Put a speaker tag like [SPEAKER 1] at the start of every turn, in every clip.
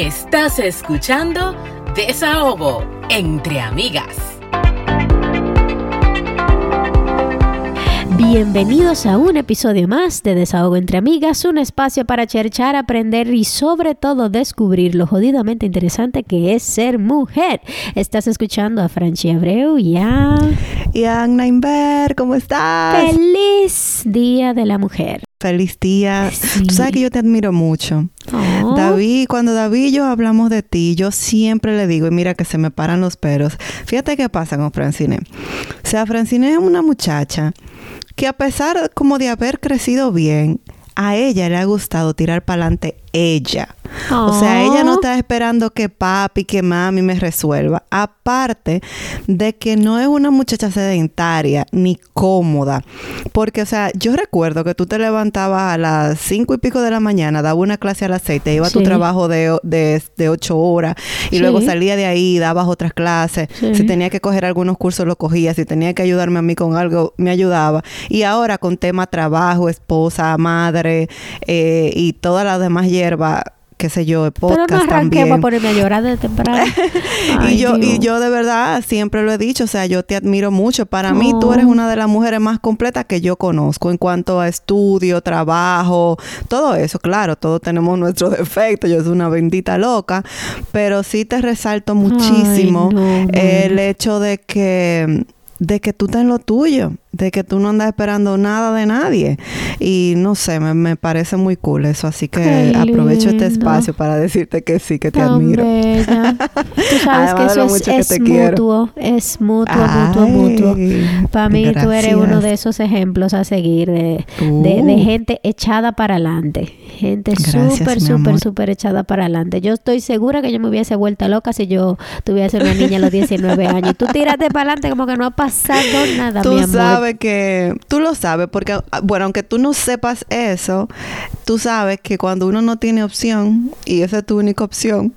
[SPEAKER 1] Estás escuchando Desahogo entre amigas.
[SPEAKER 2] Bienvenidos a un episodio más de Desahogo entre Amigas, un espacio para cherchar, aprender y sobre todo descubrir lo jodidamente interesante que es ser mujer. Estás escuchando a Franchi Abreu y a...
[SPEAKER 3] Y a Inver, ¿cómo estás?
[SPEAKER 2] ¡Feliz Día de la Mujer!
[SPEAKER 3] Feliz día. Tú sabes que yo te admiro mucho.
[SPEAKER 2] Oh.
[SPEAKER 3] David, cuando David y yo hablamos de ti, yo siempre le digo, y mira que se me paran los peros. Fíjate qué pasa con Francine. O sea, Francine es una muchacha que a pesar como de haber crecido bien, a ella le ha gustado tirar para adelante ella. O sea, ella no está esperando que papi, que mami me resuelva. Aparte de que no es una muchacha sedentaria ni cómoda. Porque, o sea, yo recuerdo que tú te levantabas a las cinco y pico de la mañana, daba una clase a las seis, te iba a tu trabajo de, de, ocho horas y luego salía de ahí, dabas otras clases. Si tenía que coger algunos cursos, lo cogía. Si tenía que ayudarme a mí con algo, me ayudaba. Y ahora con tema trabajo, esposa, madre eh, y todas las demás hierba, qué sé yo, podcast
[SPEAKER 2] Pero no
[SPEAKER 3] también.
[SPEAKER 2] a ponerme a llorar de temprano.
[SPEAKER 3] y yo y yo de verdad siempre lo he dicho, o sea, yo te admiro mucho. Para mí tú eres una de las mujeres más completas que yo conozco en cuanto a estudio, trabajo, todo eso. Claro, todos tenemos nuestros defectos. Yo soy una bendita loca, pero sí te resalto muchísimo el hecho de que de que tú estás en lo tuyo, de que tú no andas esperando nada de nadie. Y no sé, me, parece muy cool eso. Así que aprovecho este espacio para decirte que sí, que te admiro.
[SPEAKER 2] tú sabes que eso es, mutuo, es mutuo, mutuo, mutuo. Para mí tú eres uno de esos ejemplos a seguir de, de, gente echada para adelante. Gente súper, súper, súper echada para adelante. Yo estoy segura que yo me hubiese vuelto loca si yo tuviese una niña a los 19 años. Tú tírate para adelante como que no ha pasado nada,
[SPEAKER 3] tú sabes que, tú lo sabes, porque, bueno, aunque tú no sepas eso, tú sabes que cuando uno no tiene opción y esa es tu única opción,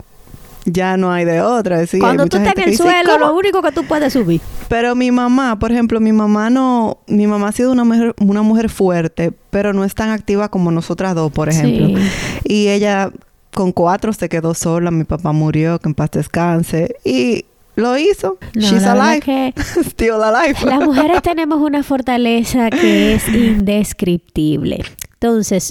[SPEAKER 3] ya no hay de otra.
[SPEAKER 2] Cuando tú estás en el suelo, lo único que tú puedes subir.
[SPEAKER 3] Pero mi mamá, por ejemplo, mi mamá no, mi mamá ha sido una mujer, una mujer fuerte, pero no es tan activa como nosotras dos, por ejemplo. Y ella con cuatro se quedó sola, mi papá murió, que en paz descanse. Y lo hizo. She's alive. Still alive.
[SPEAKER 2] Las mujeres tenemos una fortaleza que es indescriptible. Entonces,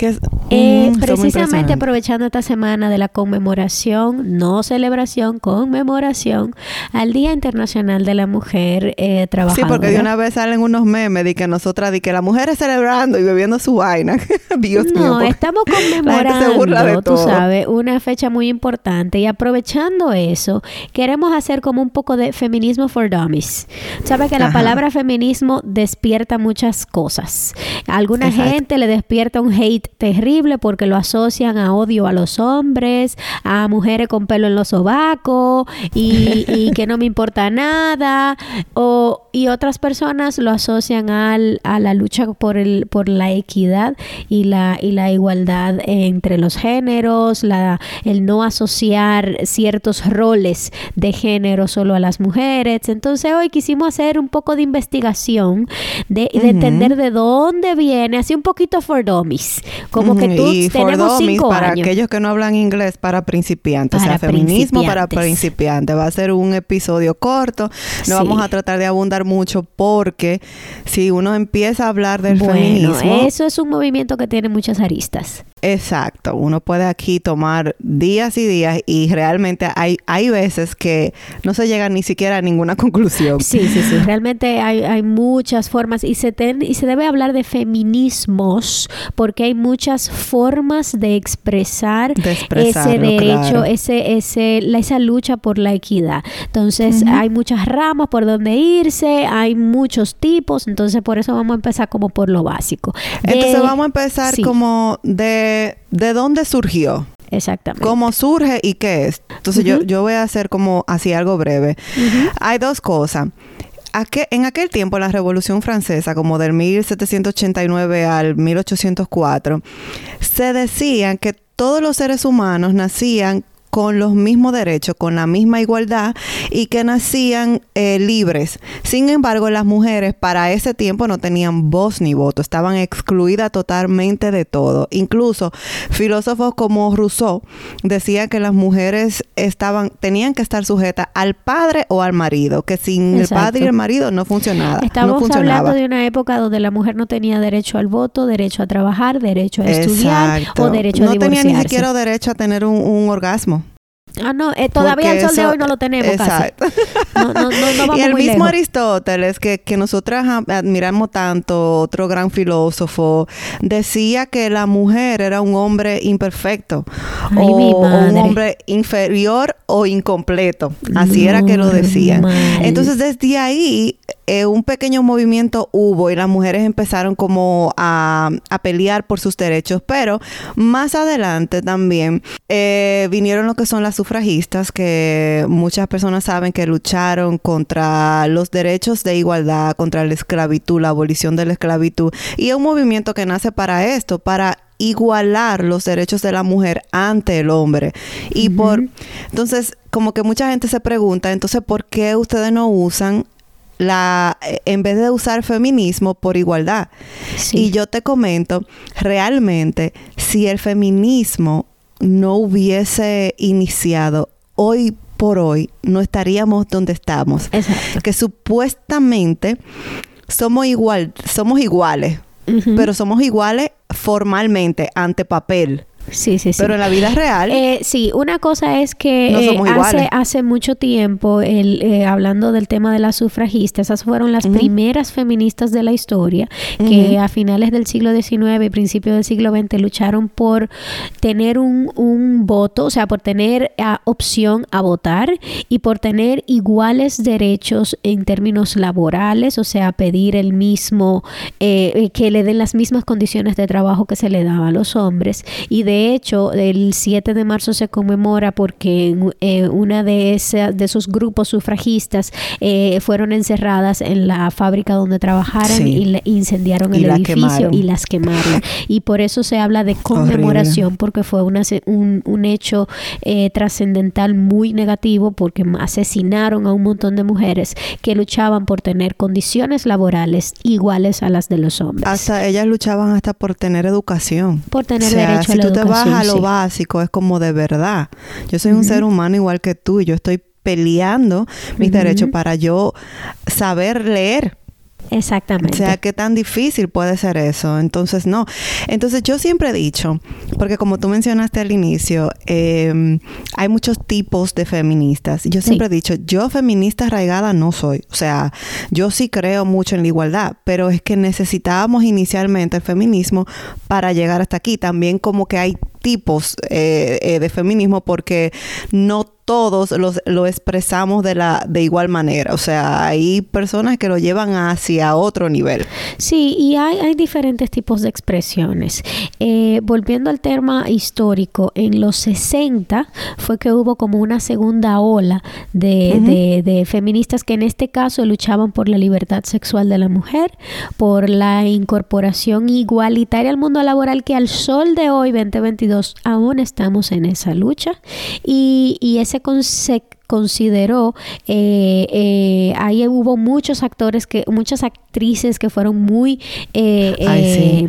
[SPEAKER 2] eh, precisamente aprovechando esta semana de la conmemoración, no celebración, conmemoración al Día Internacional de la Mujer eh, Trabajadora.
[SPEAKER 3] Sí, porque de una vez salen unos memes de que nosotras, de que la mujer es celebrando y bebiendo su vaina. Dios
[SPEAKER 2] no, estamos conmemorando, tú sabes, una fecha muy importante y aprovechando eso, queremos hacer como un poco de feminismo for dummies. Sabes que la palabra feminismo despierta muchas cosas. alguna gente le despierta un hate terrible porque lo asocian a odio a los hombres, a mujeres con pelo en los sobacos y, que no me importa nada. O, y otras personas lo asocian al, a la lucha por, el, por la equidad y la, y la igualdad entre los géneros, la, el no asociar ciertos roles de género solo a las mujeres. Entonces hoy quisimos hacer un poco de investigación, de, de entender de dónde viene, así un poquito for como que tú y tenemos cinco
[SPEAKER 3] para aquellos que no hablan inglés para principiantes, o sea, feminismo para principiantes. Va a ser un episodio corto. No vamos a tratar de abundar mucho porque si uno empieza a hablar del bueno, feminismo,
[SPEAKER 2] eso es un movimiento que tiene muchas aristas.
[SPEAKER 3] Exacto, uno puede aquí tomar días y días y realmente hay, hay veces que no se llega ni siquiera a ninguna conclusión.
[SPEAKER 2] Sí, sí, sí, realmente hay, hay muchas formas y se, ten, y se debe hablar de feminismos porque hay muchas formas de expresar, ese derecho, ese, ese, la, esa lucha por la equidad. Entonces hay muchas ramas por donde irse, hay muchos tipos, entonces por eso vamos a empezar como por lo básico.
[SPEAKER 3] entonces vamos a empezar como de de, dónde surgió.
[SPEAKER 2] Exactamente.
[SPEAKER 3] ¿Cómo surge y qué es? Entonces yo, yo voy a hacer como así algo breve. Hay dos cosas. en aquel tiempo, la Revolución Francesa, como del 1789 al 1804, se decían que todos los seres humanos nacían con los mismos derechos, con la misma igualdad y que nacían eh, libres. Sin embargo, las mujeres para ese tiempo no tenían voz ni voto, estaban excluidas totalmente de todo. Incluso filósofos como Rousseau decían que las mujeres estaban, tenían que estar sujetas al padre o al marido, que sin el padre y el marido no funcionaba.
[SPEAKER 2] Estamos hablando de una época donde la mujer no tenía derecho al voto, derecho a trabajar, derecho a estudiar o derecho a divorciarse. No
[SPEAKER 3] tenía ni siquiera derecho a tener un orgasmo.
[SPEAKER 2] Ah, no, eh, todavía el sol de hoy no lo tenemos exacto.
[SPEAKER 3] No, no, no, y el mismo Aristóteles, que, que nosotras admiramos tanto, otro gran filósofo, decía que la mujer era un hombre imperfecto o, un hombre inferior o incompleto. Así era que lo decían. Entonces, desde ahí eh, un pequeño movimiento hubo y las mujeres empezaron como a, pelear por sus derechos, pero más adelante también eh, vinieron lo que son las sufragistas, que muchas personas saben que lucharon contra los derechos de igualdad, contra la esclavitud, la abolición de la esclavitud, y es un movimiento que nace para esto, para igualar los derechos de la mujer ante el hombre. Y por entonces, como que mucha gente se pregunta, entonces, ¿por qué ustedes no usan la en vez de usar feminismo por igualdad. Y yo te comento, realmente, si el feminismo no hubiese iniciado hoy por hoy, no estaríamos donde estamos. Exacto. Que supuestamente somos igual, somos iguales, pero somos iguales formalmente ante papel.
[SPEAKER 2] Sí, sí, sí.
[SPEAKER 3] Pero en la vida real.
[SPEAKER 2] Eh, sí, una cosa es que eh, hace, hace mucho tiempo, el, eh, hablando del tema de las sufragistas, esas fueron las primeras feministas de la historia que a finales del siglo XIX y principios del siglo XX lucharon por tener un, un voto, o sea, por tener opción a votar y por tener iguales derechos en términos laborales, o sea, pedir el mismo, que le den las mismas condiciones de trabajo que se le daba a los hombres y de de hecho, el 7 de marzo se conmemora porque eh, una de, de esos grupos sufragistas eh, fueron encerradas en la fábrica donde trabajaron y le incendiaron el edificio y las quemaron. Y por eso se habla de conmemoración porque fue una, un, un, hecho eh, trascendental muy negativo porque asesinaron a un montón de mujeres que luchaban por tener condiciones laborales iguales a las de los hombres.
[SPEAKER 3] Hasta ellas luchaban hasta por tener educación.
[SPEAKER 2] Por tener derecho a la educación
[SPEAKER 3] baja a lo básico, es como de verdad. Yo soy un ser humano igual que tú y yo estoy peleando mis derechos para yo saber leer
[SPEAKER 2] Exactamente.
[SPEAKER 3] O sea, qué tan difícil puede ser eso. Entonces, no. Entonces, yo siempre he dicho, porque como tú mencionaste al inicio, em, hay muchos tipos de feministas. Yo siempre he dicho, yo feminista arraigada no soy. O sea, yo sí creo mucho en la igualdad, pero es que necesitábamos inicialmente el feminismo para llegar hasta aquí. También como que hay tipos eh, eh, de feminismo porque no todos los, lo expresamos de la de igual manera. O sea, hay personas que lo llevan hacia otro nivel.
[SPEAKER 2] Sí, y hay, hay diferentes tipos de expresiones. Eh, volviendo al tema histórico, en los 60 fue que hubo como una segunda ola de, de feministas que en este caso luchaban por la libertad sexual de la mujer, por la incorporación igualitaria al mundo laboral que al sol de hoy, 2022, aún estamos en esa lucha. Y, y ese se consideró, eh, eh, ahí hubo muchos actores, que muchas actrices que fueron muy eh,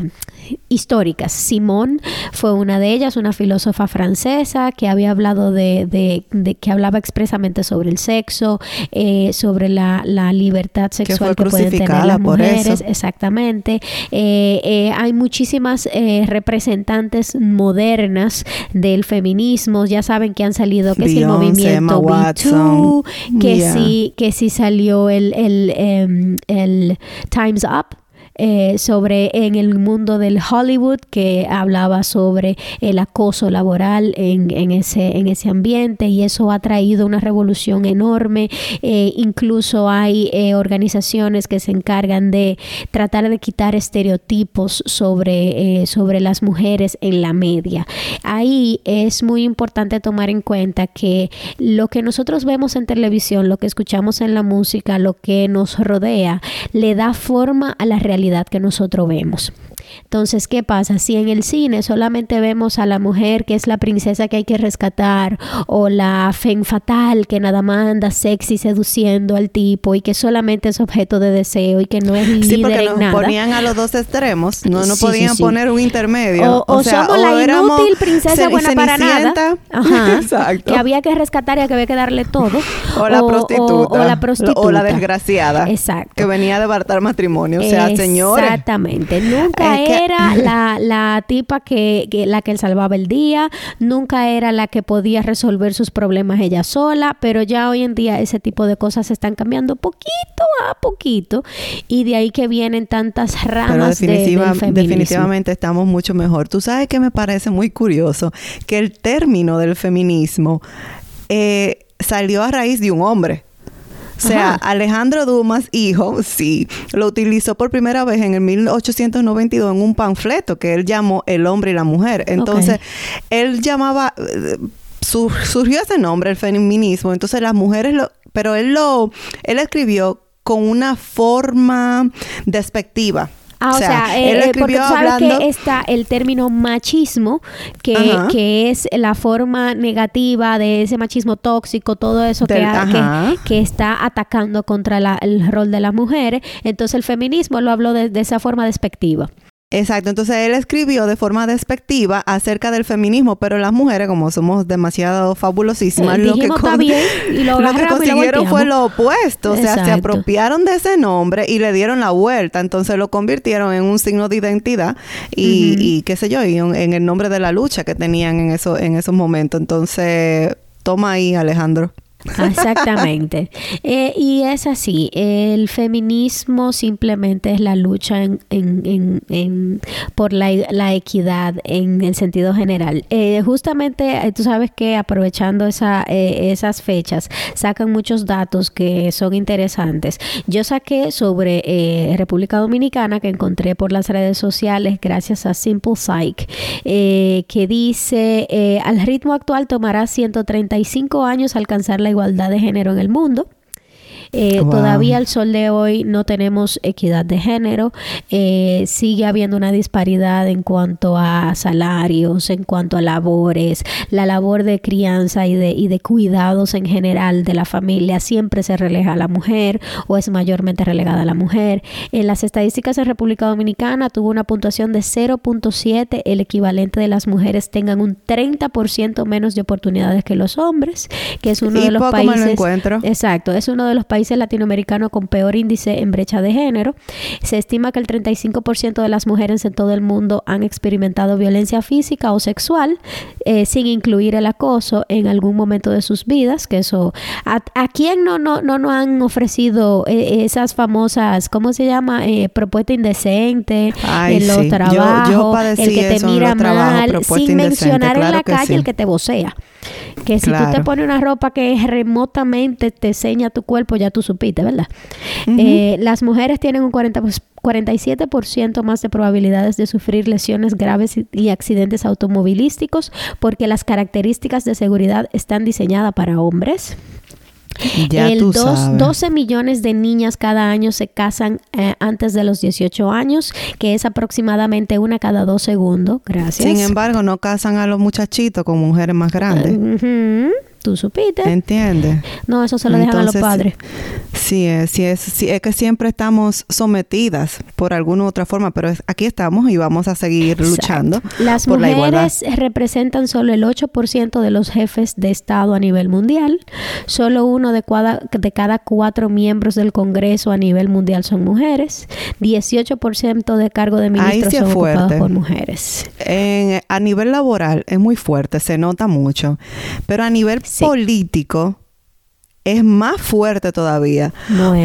[SPEAKER 2] históricas. Simón fue una de ellas, una filósofa francesa que había hablado de, que hablaba expresamente sobre el sexo, eh, sobre la, libertad sexual que, pueden tener las mujeres. Exactamente. Eh, eh, hay muchísimas representantes modernas del feminismo. Ya saben que han salido que es el movimiento Me que sí, que sí salió el, el, em, el Times Up eh, sobre en el mundo del Hollywood que hablaba sobre el acoso laboral en, en, ese, en ese ambiente y eso ha traído una revolución enorme. Eh, incluso hay eh, organizaciones que se encargan de tratar de quitar estereotipos sobre, sobre las mujeres en la media. Ahí es muy importante tomar en cuenta que lo que nosotros vemos en televisión, lo que escuchamos en la música, lo que nos rodea, le da forma a la realidad realidad que nosotros vemos. Entonces, ¿qué pasa? Si en el cine solamente vemos a la mujer que es la princesa que hay que rescatar o la fen fatal que nada más anda sexy seduciendo al tipo y que solamente es objeto de deseo y que no es líder
[SPEAKER 3] sí, porque nos
[SPEAKER 2] nada.
[SPEAKER 3] ponían a los dos extremos, no, no podían poner un intermedio.
[SPEAKER 2] O, somos la inútil princesa buena para nada. Ajá. Exacto. Que había que rescatar y que había que darle todo.
[SPEAKER 3] O la prostituta. O, la prostituta. O la desgraciada. Exacto. Que venía de bartar matrimonio. O sea, señores.
[SPEAKER 2] Exactamente. Nunca era la, la tipa que, la que él salvaba el día, nunca era la que podía resolver sus problemas ella sola, pero ya hoy en día ese tipo de cosas se están cambiando poquito a poquito y de ahí que vienen tantas ramas
[SPEAKER 3] de, definitivamente estamos mucho mejor. Tú sabes que me parece muy curioso que el término del feminismo eh, salió a raíz de un hombre. O sea, Alejandro Dumas, hijo, sí, lo utilizó por primera vez en el 1892 en un panfleto que él llamó El hombre y la mujer. Entonces, él llamaba, eh, surgió ese nombre, el feminismo. Entonces, las mujeres lo, pero él lo, él escribió con una forma despectiva.
[SPEAKER 2] Ah, o, sea, él eh, porque sabes que está el término machismo, que, que, es la forma negativa de ese machismo tóxico, todo eso que, que, está atacando contra el rol de las mujeres. Entonces el feminismo lo habló de esa forma despectiva.
[SPEAKER 3] Exacto, entonces él escribió de forma despectiva acerca del feminismo, pero las mujeres, como somos demasiado fabulosísimas, lo, que consiguieron fue lo opuesto, o sea, se apropiaron de ese nombre y le dieron la vuelta, entonces lo convirtieron en un signo de identidad y, qué sé yo, en el nombre de la lucha que tenían en, eso, en esos momentos. Entonces, toma ahí, Alejandro.
[SPEAKER 2] Exactamente. Eh, y es así, el feminismo simplemente es la lucha en, en, en, por la, la, equidad en el sentido general. Eh, justamente, eh, tú sabes que aprovechando esa, esas fechas, sacan muchos datos que son interesantes. Yo saqué sobre República Dominicana que encontré por las redes sociales gracias a Simple Psych, que dice, al ritmo actual tomará 135 años alcanzar la igualdad de género en el mundo. Eh, todavía al sol de hoy no tenemos equidad de género. Eh, sigue habiendo una disparidad en cuanto a salarios, en cuanto a labores. La labor de crianza y de, y de cuidados en general de la familia siempre se relega a la mujer o es mayormente relegada a la mujer. En las estadísticas de República Dominicana tuvo una puntuación de 0.7, el equivalente de las mujeres tengan un 30% menos de oportunidades que los hombres, que es uno de los países. Exacto, es uno de los países latinoamericano con peor índice en brecha de género. Se estima que el 35% de las mujeres en todo el mundo han experimentado violencia física o sexual, eh, sin incluir el acoso en algún momento de sus vidas, que eso, ¿a, quién no, no, no nos han ofrecido eh, esas famosas, ¿cómo se llama? Eh, propuesta indecente en los trabajos, el que te mira mal, sin mencionar en la calle el que te vocea. Que si tú te pones una ropa que remotamente te enseña tu cuerpo, ya tú supiste, ¿verdad? Eh, las mujeres tienen un 40, 47% más de probabilidades de sufrir lesiones graves y, accidentes automovilísticos porque las características de seguridad están diseñadas para hombres. Ya el 12 millones de niñas cada año se casan eh, antes de los 18 años, que es aproximadamente una cada dos segundos. Gracias.
[SPEAKER 3] Sin embargo, no casan a los muchachitos con mujeres más grandes.
[SPEAKER 2] ¿Tú supiste?
[SPEAKER 3] ¿Entiendes?
[SPEAKER 2] No, eso se lo dejan a los padres.
[SPEAKER 3] Sí, es, sí, es, sí, es que siempre estamos sometidas por alguna u otra forma, pero aquí estamos y vamos a seguir luchando
[SPEAKER 2] Las por mujeres representan solo el 8% de los jefes de Estado a nivel mundial. Solo uno de cada, de cada cuatro miembros del Congreso a nivel mundial son mujeres. 18% de cargo de ministros son ocupados por mujeres.
[SPEAKER 3] a nivel laboral es muy fuerte, se nota mucho, pero a nivel político es más fuerte todavía.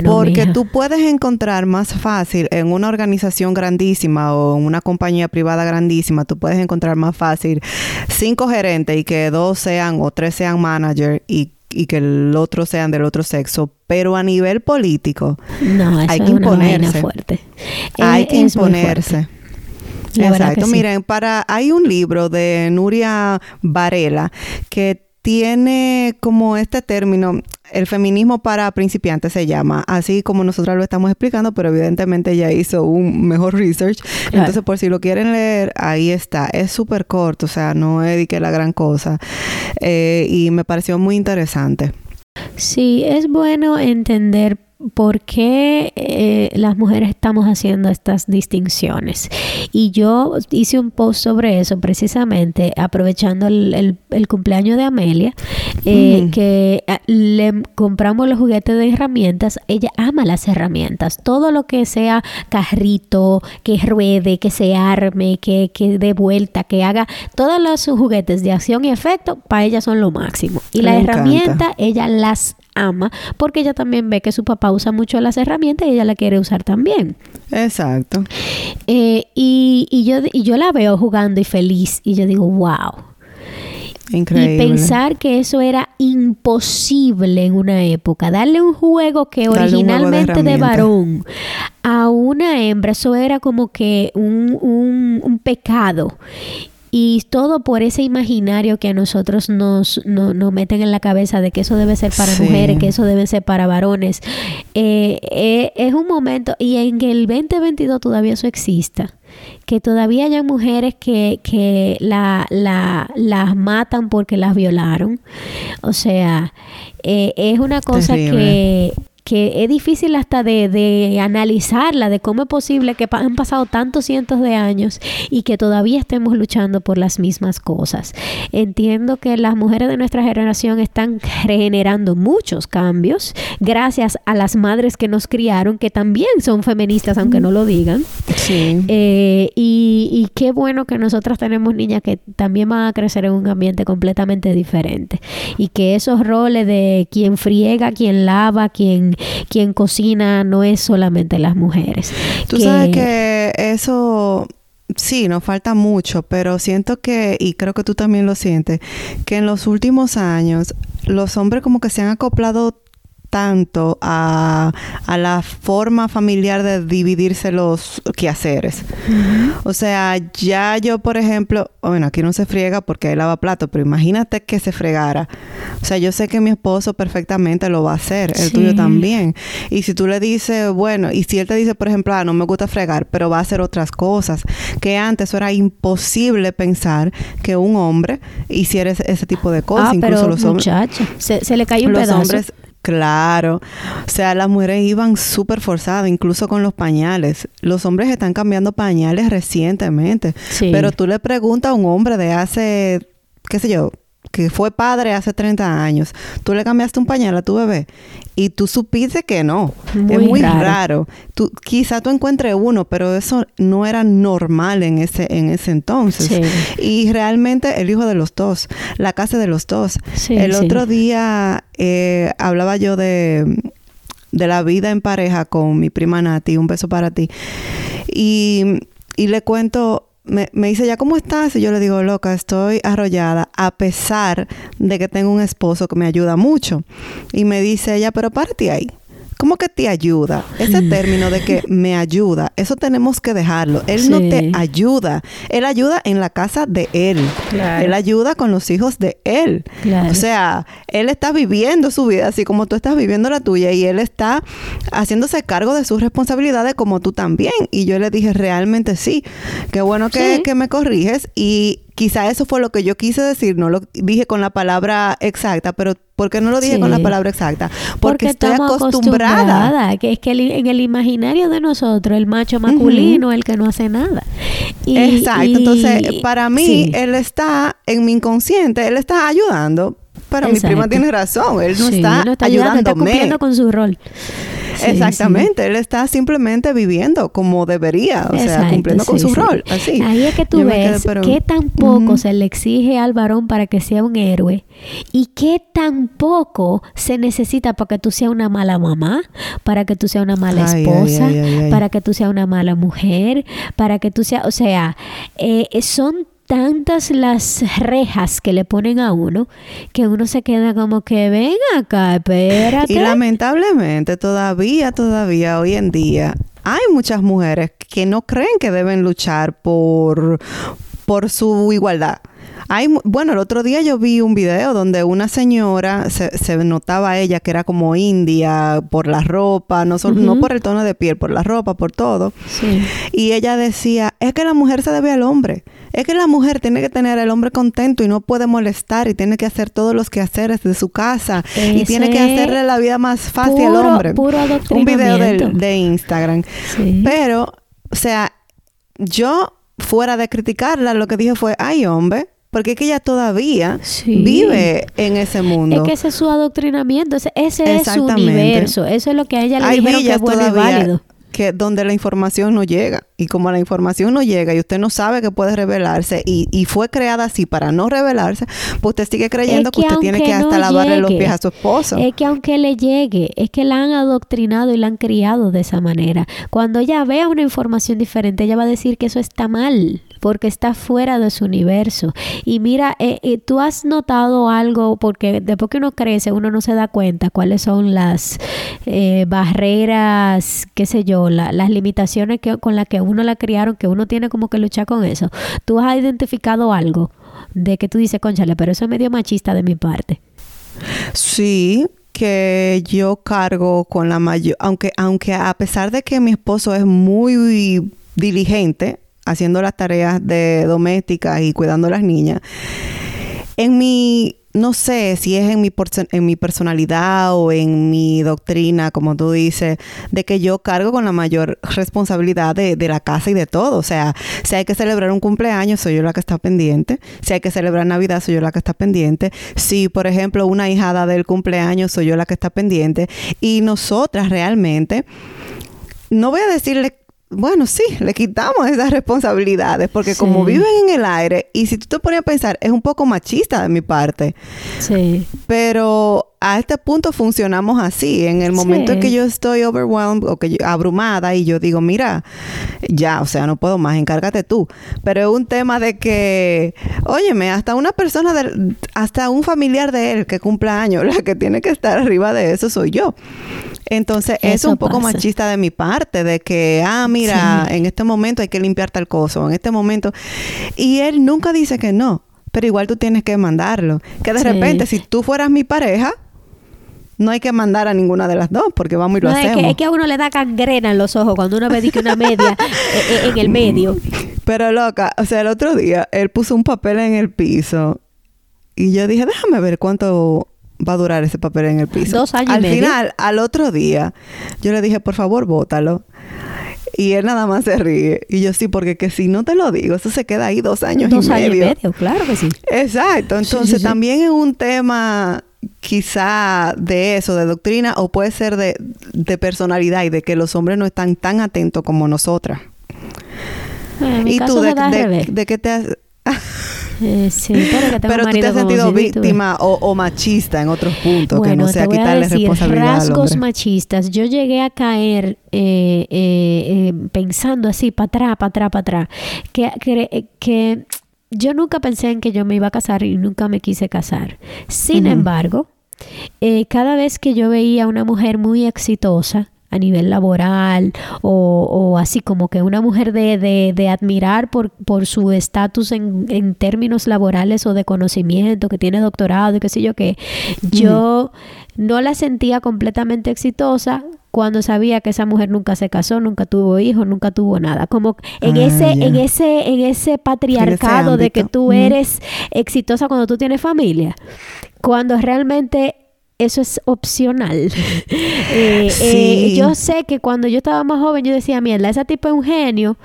[SPEAKER 3] porque tú puedes encontrar más fácil en una organización grandísima o en una compañía privada grandísima, tú puedes encontrar más fácil cinco gerentes y que dos sean o tres sean manager y, que el otro sean del otro sexo. Pero a nivel político, no, hay que imponerse. fuerte. Hay que imponerse. Exacto. Miren, para hay un libro de Nuria Varela que tiene como este término, el feminismo para principiantes se llama, así como nosotros lo estamos explicando, pero evidentemente ella hizo un mejor research. Entonces, por si lo quieren leer, ahí está. Es súper corto, o sea, no que la gran cosa. Eh, y me pareció muy interesante.
[SPEAKER 2] Sí, es bueno entender por qué eh, las mujeres estamos haciendo estas distinciones. Y yo hice un post sobre eso precisamente, aprovechando el, cumpleaños de Amelia, eh, mm. que eh, le compramos los juguetes de herramientas. Ella ama las herramientas. Todo lo que sea carrito, que ruede, que se arme, que, que dé vuelta, que haga, todos los juguetes de acción y efecto, para ella son lo máximo. Y las herramientas, ella las ama porque ella también ve que su papá usa mucho las herramientas y ella la quiere usar también.
[SPEAKER 3] Exacto.
[SPEAKER 2] Eh, y, yo, y yo la veo jugando y feliz y yo digo, wow.
[SPEAKER 3] Increíble.
[SPEAKER 2] Y pensar que eso era imposible en una época. Darle un juego que originalmente de, varón a una hembra, eso era como que un, un, un pecado. Y todo por ese imaginario que a nosotros nos, meten en la cabeza de que eso debe ser para mujeres, que eso debe ser para varones. Eh, eh, es un momento, y en el 2022 todavía eso exista, que todavía haya mujeres que, que la, la, las matan porque las violaron. O sea, eh, es una cosa que que es difícil hasta de, de, analizarla, de cómo es posible que han pasado tantos cientos de años y que todavía estemos luchando por las mismas cosas. Entiendo que las mujeres de nuestra generación están generando muchos cambios gracias a las madres que nos criaron, que también son feministas, aunque no lo digan.
[SPEAKER 3] Sí.
[SPEAKER 2] Eh, y, y qué bueno que nosotras tenemos niñas que también van a crecer en un ambiente completamente diferente y que esos roles de quien friega, quien lava, quien quien cocina no es solamente las mujeres.
[SPEAKER 3] Tú sabes que eso sí, nos falta mucho, pero siento que, y creo que tú también lo sientes, que en los últimos años los hombres como que se han acoplado tanto a, la forma familiar de dividirse los quehaceres. O sea, ya yo, por ejemplo, bueno, aquí no se friega porque él lava plato, pero imagínate que se fregara. O sea, yo sé que mi esposo perfectamente lo va a hacer, el tuyo también. Y si tú le dices, bueno, y si él te dice, por ejemplo, ah, no me gusta fregar, pero va a hacer otras cosas, que antes era imposible pensar que un hombre hiciera ese, tipo de cosas.
[SPEAKER 2] Ah, Incluso pero los hombres. Se, se le cayó un
[SPEAKER 3] los
[SPEAKER 2] pedazo.
[SPEAKER 3] Hombres, Claro. O sea, las mujeres iban súper forzadas, incluso con los pañales. Los hombres están cambiando pañales recientemente. Pero tú le preguntas a un hombre de hace, qué sé yo, que fue padre hace 30 años, tú le cambiaste un pañal a tu bebé y tú supiste que no. es muy raro. Tú, quizá tú encuentres uno, pero eso no era normal en ese, en ese entonces. Y realmente el hijo de los dos, la casa de los dos. el otro día eh, hablaba yo de, de la vida en pareja con mi prima Nati, un beso para ti. Y, y le cuento me, me, dice, ¿ya cómo estás? Y yo le digo, loca, estoy arrollada a pesar de que tengo un esposo que me ayuda mucho. Y me dice ella, pero párate ahí. ¿Cómo que te ayuda? Ese término de que me ayuda, eso tenemos que dejarlo. Él no te ayuda. Él ayuda en la casa de él. Él ayuda con los hijos de él. O sea, él está viviendo su vida así como tú estás viviendo la tuya y él está haciéndose cargo de sus responsabilidades como tú también. Y yo le dije, realmente sí. Qué bueno que, que me corriges y quizá eso fue lo que yo quise decir, no lo dije con la palabra exacta, pero ¿por qué no lo dije con la palabra exacta? Porque, estoy acostumbrada.
[SPEAKER 2] Que es que en el imaginario de nosotros, el macho masculino es el que no hace nada.
[SPEAKER 3] Exacto. Entonces, para mí, él está en mi inconsciente, él está ayudando. Pero mi prima tiene razón, él no está, no está ayudándome. Está
[SPEAKER 2] cumpliendo con su rol.
[SPEAKER 3] Exactamente, él está simplemente viviendo como debería, o sea, cumpliendo con su rol, así.
[SPEAKER 2] Ahí es que tú ves qué tan poco se le exige al varón para que sea un héroe y qué tan poco se necesita para que tú seas una mala mamá, para que tú seas una mala esposa, para que tú seas una mala mujer, para que tú seas, o sea, eh, son tantas las rejas que le ponen a uno que uno se queda como que ven acá, espérate.
[SPEAKER 3] Y lamentablemente todavía, todavía hoy en día hay muchas mujeres que no creen que deben luchar por por su igualdad. Hay, bueno, el otro día yo vi un video donde una señora se, se notaba a ella que era como india por la ropa, no, solo, no por el tono de piel, por la ropa, por todo.
[SPEAKER 2] Sí.
[SPEAKER 3] Y ella decía, es que la mujer se debe al hombre. Es que la mujer tiene que tener al hombre contento y no puede molestar y tiene que hacer todos los quehaceres de su casa y tiene que hacerle la vida más fácil al hombre.
[SPEAKER 2] Puro
[SPEAKER 3] un video de, de Instagram.
[SPEAKER 2] Sí.
[SPEAKER 3] Pero, o sea, yo fuera de criticarla, lo que dije fue, ay hombre, porque es que ella todavía
[SPEAKER 2] Sí.
[SPEAKER 3] vive en ese mundo.
[SPEAKER 2] Es que ese es su adoctrinamiento, ese, ese es su universo, eso es lo que a ella le
[SPEAKER 3] Hay
[SPEAKER 2] dijeron que es bueno y válido.
[SPEAKER 3] Que donde la información no llega. Y como la información no llega y usted no sabe que puede revelarse y, y fue creada así para no revelarse, pues usted sigue creyendo
[SPEAKER 2] Es
[SPEAKER 3] que,
[SPEAKER 2] que
[SPEAKER 3] usted tiene que hasta
[SPEAKER 2] no
[SPEAKER 3] lavarle los
[SPEAKER 2] llegue,
[SPEAKER 3] pies a su esposo.
[SPEAKER 2] Es que aunque le llegue, es que la han adoctrinado y la han criado de esa manera. Cuando ella vea una información diferente, ella va a decir que eso está mal, porque está fuera de su universo. Y mira, eh, eh, tú has notado algo, porque después que uno crece, uno no se da cuenta cuáles son las eh, barreras, qué sé yo, la- las limitaciones que, con las que uno la criaron, que uno tiene como que luchar con eso. Tú has identificado algo de que tú dices, conchale, pero eso es medio machista de mi parte.
[SPEAKER 3] Sí, que yo cargo con la mayor, aunque, aunque a pesar de que mi esposo es muy diligente haciendo las tareas de domésticas y cuidando a las niñas, en mi, no sé si es en mi, en mi personalidad o en mi doctrina, como tú dices, de que yo cargo con la mayor responsabilidad de, de la casa y de todo. O sea, si hay que celebrar un cumpleaños, soy yo la que está pendiente. Si hay que celebrar Navidad, soy yo la que está pendiente. Si, por ejemplo, una hijada del cumpleaños, soy yo la que está pendiente. Y nosotras realmente, no voy a decirle bueno, sí, le quitamos esas responsabilidades porque
[SPEAKER 2] Sí.
[SPEAKER 3] como viven en el aire y si tú te pones a pensar, es un poco machista de mi parte,
[SPEAKER 2] Sí.
[SPEAKER 3] pero a este punto funcionamos así. En el momento en que yo estoy overwhelmed o que yo- abrumada y yo digo, mira, ya, o sea, no puedo más, encárgate tú. Pero es un tema de que, óyeme, hasta una persona, del, hasta un familiar de él que cumpla años, la que tiene que estar arriba de eso soy yo. Entonces, eso es un poco
[SPEAKER 2] pasa.
[SPEAKER 3] machista de mi parte, de que, ah, mira,
[SPEAKER 2] Sí.
[SPEAKER 3] en este momento hay que limpiar tal cosa, en este momento. Y él nunca dice que no, pero igual tú tienes que mandarlo. Que de
[SPEAKER 2] Sí.
[SPEAKER 3] repente, si tú fueras mi pareja, no hay que mandar a ninguna de las dos, porque vamos y lo
[SPEAKER 2] No, es,
[SPEAKER 3] hacemos.
[SPEAKER 2] que, es que a uno le da gangrena en los ojos cuando uno ve que una media eh, eh, en el medio.
[SPEAKER 3] Pero loca, o sea, el otro día él puso un papel en el piso y yo dije, déjame ver cuánto va a durar ese papel en el piso.
[SPEAKER 2] Dos años y
[SPEAKER 3] Al
[SPEAKER 2] medio.
[SPEAKER 3] final, al otro día, yo le dije, por favor, bótalo. Y él nada más se ríe. Y yo sí, porque que si no te lo digo, eso se queda ahí dos años
[SPEAKER 2] Dos
[SPEAKER 3] y
[SPEAKER 2] años
[SPEAKER 3] medio.
[SPEAKER 2] y medio, claro que sí.
[SPEAKER 3] Exacto. Entonces
[SPEAKER 2] sí, sí.
[SPEAKER 3] también es un tema quizá de eso, de doctrina, o puede ser de, de personalidad y de que los hombres no están tan atentos como nosotras.
[SPEAKER 2] Bueno, en mi
[SPEAKER 3] ¿Y
[SPEAKER 2] caso
[SPEAKER 3] tú de, de qué te has...
[SPEAKER 2] Eh, sí, pero que
[SPEAKER 3] Pero tú te has sentido víctima o, o machista en otros puntos, que
[SPEAKER 2] Bueno,
[SPEAKER 3] no sea
[SPEAKER 2] te voy a
[SPEAKER 3] quitarle
[SPEAKER 2] decir
[SPEAKER 3] responsabilidad al
[SPEAKER 2] rasgos
[SPEAKER 3] hombre.
[SPEAKER 2] machistas. Yo llegué a caer eh, eh, eh, pensando así, para atrás, para atrás, para atrás. Que, que, que yo nunca pensé en que yo me iba a casar y nunca me quise casar. Sin
[SPEAKER 3] Ujú.
[SPEAKER 2] embargo, eh, cada vez que yo veía a una mujer muy exitosa, a nivel laboral o, o así como que una mujer de, de, de admirar por, por su estatus en, en términos laborales o de conocimiento, que tiene doctorado y qué sé yo qué, yo no la sentía completamente exitosa cuando sabía que esa mujer nunca se casó, nunca tuvo hijos, nunca tuvo nada. Como en
[SPEAKER 3] Ah,
[SPEAKER 2] ese,
[SPEAKER 3] ya.
[SPEAKER 2] en ese, en ese patriarcado de que tú eres exitosa cuando tú tienes familia. Cuando realmente eso es opcional. Eh,
[SPEAKER 3] Sí.
[SPEAKER 2] eh, yo sé que cuando yo estaba más joven yo decía, mierda, esa tipo es un genio,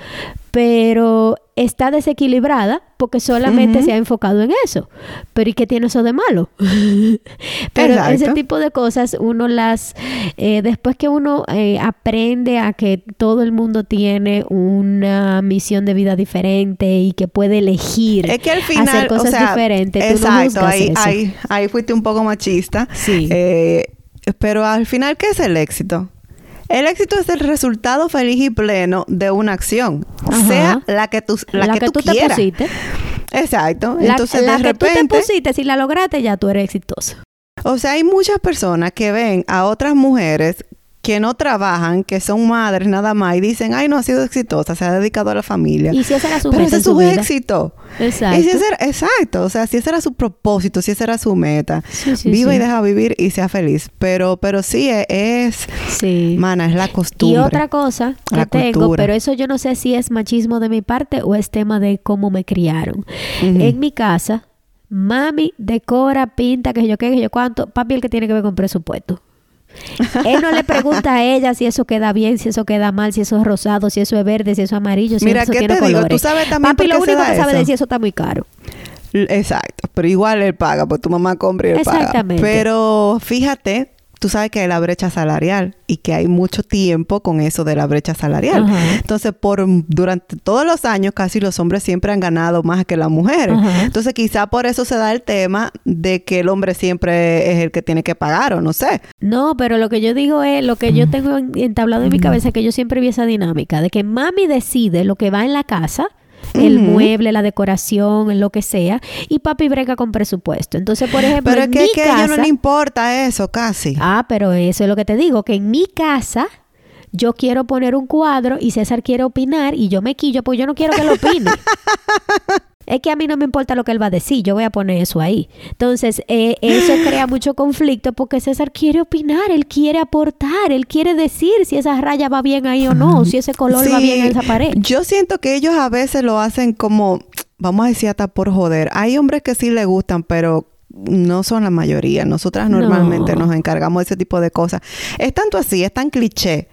[SPEAKER 2] pero está desequilibrada porque solamente se ha enfocado en eso. Pero ¿y qué tiene eso de malo? pero
[SPEAKER 3] Exacto.
[SPEAKER 2] ese tipo de cosas uno las, eh, después que uno eh, aprende a que todo el mundo tiene una misión de vida diferente y que puede elegir
[SPEAKER 3] Es que al final,
[SPEAKER 2] hacer cosas
[SPEAKER 3] o sea,
[SPEAKER 2] diferentes, no
[SPEAKER 3] exacto, ahí, ahí, ahí fuiste un poco machista.
[SPEAKER 2] Sí.
[SPEAKER 3] Eh, pero al final, ¿qué es el éxito? El éxito es el resultado feliz y pleno de una acción,
[SPEAKER 2] Ajá.
[SPEAKER 3] sea la que tú, la que tú,
[SPEAKER 2] te pusiste.
[SPEAKER 3] Exacto.
[SPEAKER 2] La,
[SPEAKER 3] Entonces,
[SPEAKER 2] la
[SPEAKER 3] de
[SPEAKER 2] que tú te
[SPEAKER 3] repente,
[SPEAKER 2] pusiste, si la lograste, ya tú eres exitoso.
[SPEAKER 3] o sea, hay muchas personas que ven a otras mujeres que no trabajan, que son madres nada más y dicen, ay, no ha sido exitosa, se ha dedicado a la familia.
[SPEAKER 2] Y si ese era su
[SPEAKER 3] Pero ese es su, éxito.
[SPEAKER 2] Exacto.
[SPEAKER 3] Y si ese era- exacto. O sea, si ese era su propósito, si esa era su meta,
[SPEAKER 2] Sí, sí,
[SPEAKER 3] viva
[SPEAKER 2] sí.
[SPEAKER 3] y deja vivir y sea feliz. Pero, pero sí e- es,
[SPEAKER 2] Sí.
[SPEAKER 3] mana, es la costumbre.
[SPEAKER 2] Y otra cosa que
[SPEAKER 3] La
[SPEAKER 2] tengo,
[SPEAKER 3] cultura.
[SPEAKER 2] pero eso yo no sé si es machismo de mi parte o es tema de cómo me criaron. En mi casa, mami decora, pinta, que yo qué, que yo cuánto, papi el que tiene que ver con presupuesto. Él no le pregunta a ella si eso queda bien, si eso queda mal, si eso es rosado, si eso es verde, si eso es amarillo, si
[SPEAKER 3] Mira,
[SPEAKER 2] eso
[SPEAKER 3] ¿qué
[SPEAKER 2] tiene
[SPEAKER 3] te digo? Tú sabes también
[SPEAKER 2] Papi
[SPEAKER 3] por
[SPEAKER 2] lo
[SPEAKER 3] se
[SPEAKER 2] único
[SPEAKER 3] da
[SPEAKER 2] que sabe
[SPEAKER 3] eso.
[SPEAKER 2] es si eso está muy caro.
[SPEAKER 3] Exacto, pero igual él paga, pues tu mamá compra y él paga.
[SPEAKER 2] Exactamente.
[SPEAKER 3] Pero fíjate, tú sabes que hay la brecha salarial y que hay mucho tiempo con eso de la brecha salarial. Entonces, por durante todos los años casi los hombres siempre han ganado más que las mujeres. Entonces, quizá por eso se da el tema de que el hombre siempre es el que tiene que pagar o no sé.
[SPEAKER 2] No, pero lo que yo digo es, lo que yo tengo en- entablado en mi cabeza, que yo siempre vi esa dinámica, de que mami decide lo que va en la casa, el mueble, la decoración, lo que sea, y papi brega con presupuesto. Entonces, por ejemplo,
[SPEAKER 3] Pero
[SPEAKER 2] en
[SPEAKER 3] que,
[SPEAKER 2] mi
[SPEAKER 3] que a ellos
[SPEAKER 2] casa...
[SPEAKER 3] no le importa eso casi.
[SPEAKER 2] Ah, pero eso es lo que te digo, que en mi casa yo quiero poner un cuadro y César quiere opinar y yo me quillo porque yo no quiero que lo opine. Es que a mí no me importa lo que él va a decir, yo voy a poner eso ahí. Entonces, eh, eso crea mucho conflicto porque César quiere opinar, él quiere aportar, él quiere decir si esa raya va bien ahí o no, si ese color va bien en esa pared.
[SPEAKER 3] Yo siento que ellos a veces lo hacen como, vamos a decir hasta por joder. Hay hombres que sí le gustan, pero no son la mayoría. Nosotras
[SPEAKER 2] No.
[SPEAKER 3] normalmente nos encargamos de ese tipo de cosas. Es tanto así, es tan cliché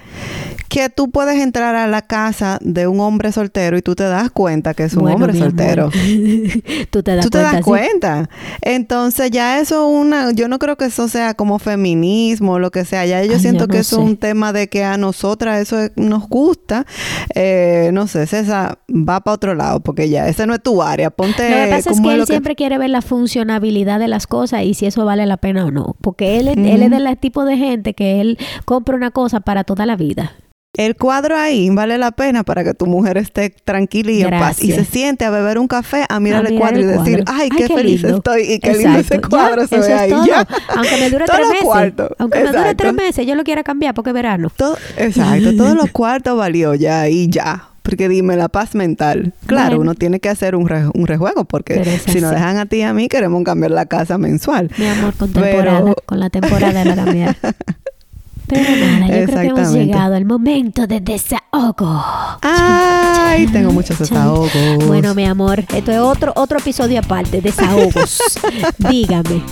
[SPEAKER 3] que tú puedes entrar a la casa de un hombre soltero y tú te das cuenta que es un
[SPEAKER 2] Bueno,
[SPEAKER 3] hombre soltero.
[SPEAKER 2] Tú te das
[SPEAKER 3] Tú te
[SPEAKER 2] cuenta.
[SPEAKER 3] das
[SPEAKER 2] sí.
[SPEAKER 3] cuenta. Entonces ya eso una, yo no creo que eso sea como feminismo o lo que sea. Ya yo
[SPEAKER 2] Ay,
[SPEAKER 3] siento
[SPEAKER 2] yo
[SPEAKER 3] que eso es un tema de que a nosotras eso es- nos gusta. Eh, no sé, César, va para otro lado porque ya ese no es tu área. Ponte
[SPEAKER 2] Lo que pasa es que él siempre quiere ver la funcionabilidad de las cosas y si eso vale la pena o no. Porque él, es- él es del tipo de gente que él compra una cosa para toda la vida.
[SPEAKER 3] El cuadro ahí vale la pena para que tu mujer esté tranquila y en paz y se siente a beber un café, a mirar el
[SPEAKER 2] mirar
[SPEAKER 3] cuadro y decir,
[SPEAKER 2] cuadro.
[SPEAKER 3] ay,
[SPEAKER 2] Ay,
[SPEAKER 3] qué, feliz
[SPEAKER 2] lindo.
[SPEAKER 3] estoy y qué lindo ese cuadro
[SPEAKER 2] Ya,
[SPEAKER 3] se ve ahí. Ya.
[SPEAKER 2] Aunque me dure tres meses.
[SPEAKER 3] cuartos.
[SPEAKER 2] Aunque me dure tres meses, yo lo quiero cambiar porque es verano.
[SPEAKER 3] Todo, exacto, todos los cuartos valió ya y ya. Porque dime, la paz mental. Claro,
[SPEAKER 2] Bueno.
[SPEAKER 3] uno tiene que hacer un, re- un rejuego porque si nos dejan a ti y a mí, queremos cambiar la casa mensual.
[SPEAKER 2] Mi amor, con
[SPEAKER 3] Pero-
[SPEAKER 2] temporada. Con la temporada la cambiar. Pero nada, yo creo que hemos llegado al momento de desahogo.
[SPEAKER 3] Ay, tengo muchos desahogos.
[SPEAKER 2] Bueno, mi amor, esto es otro, otro episodio aparte, desahogos. Dígame.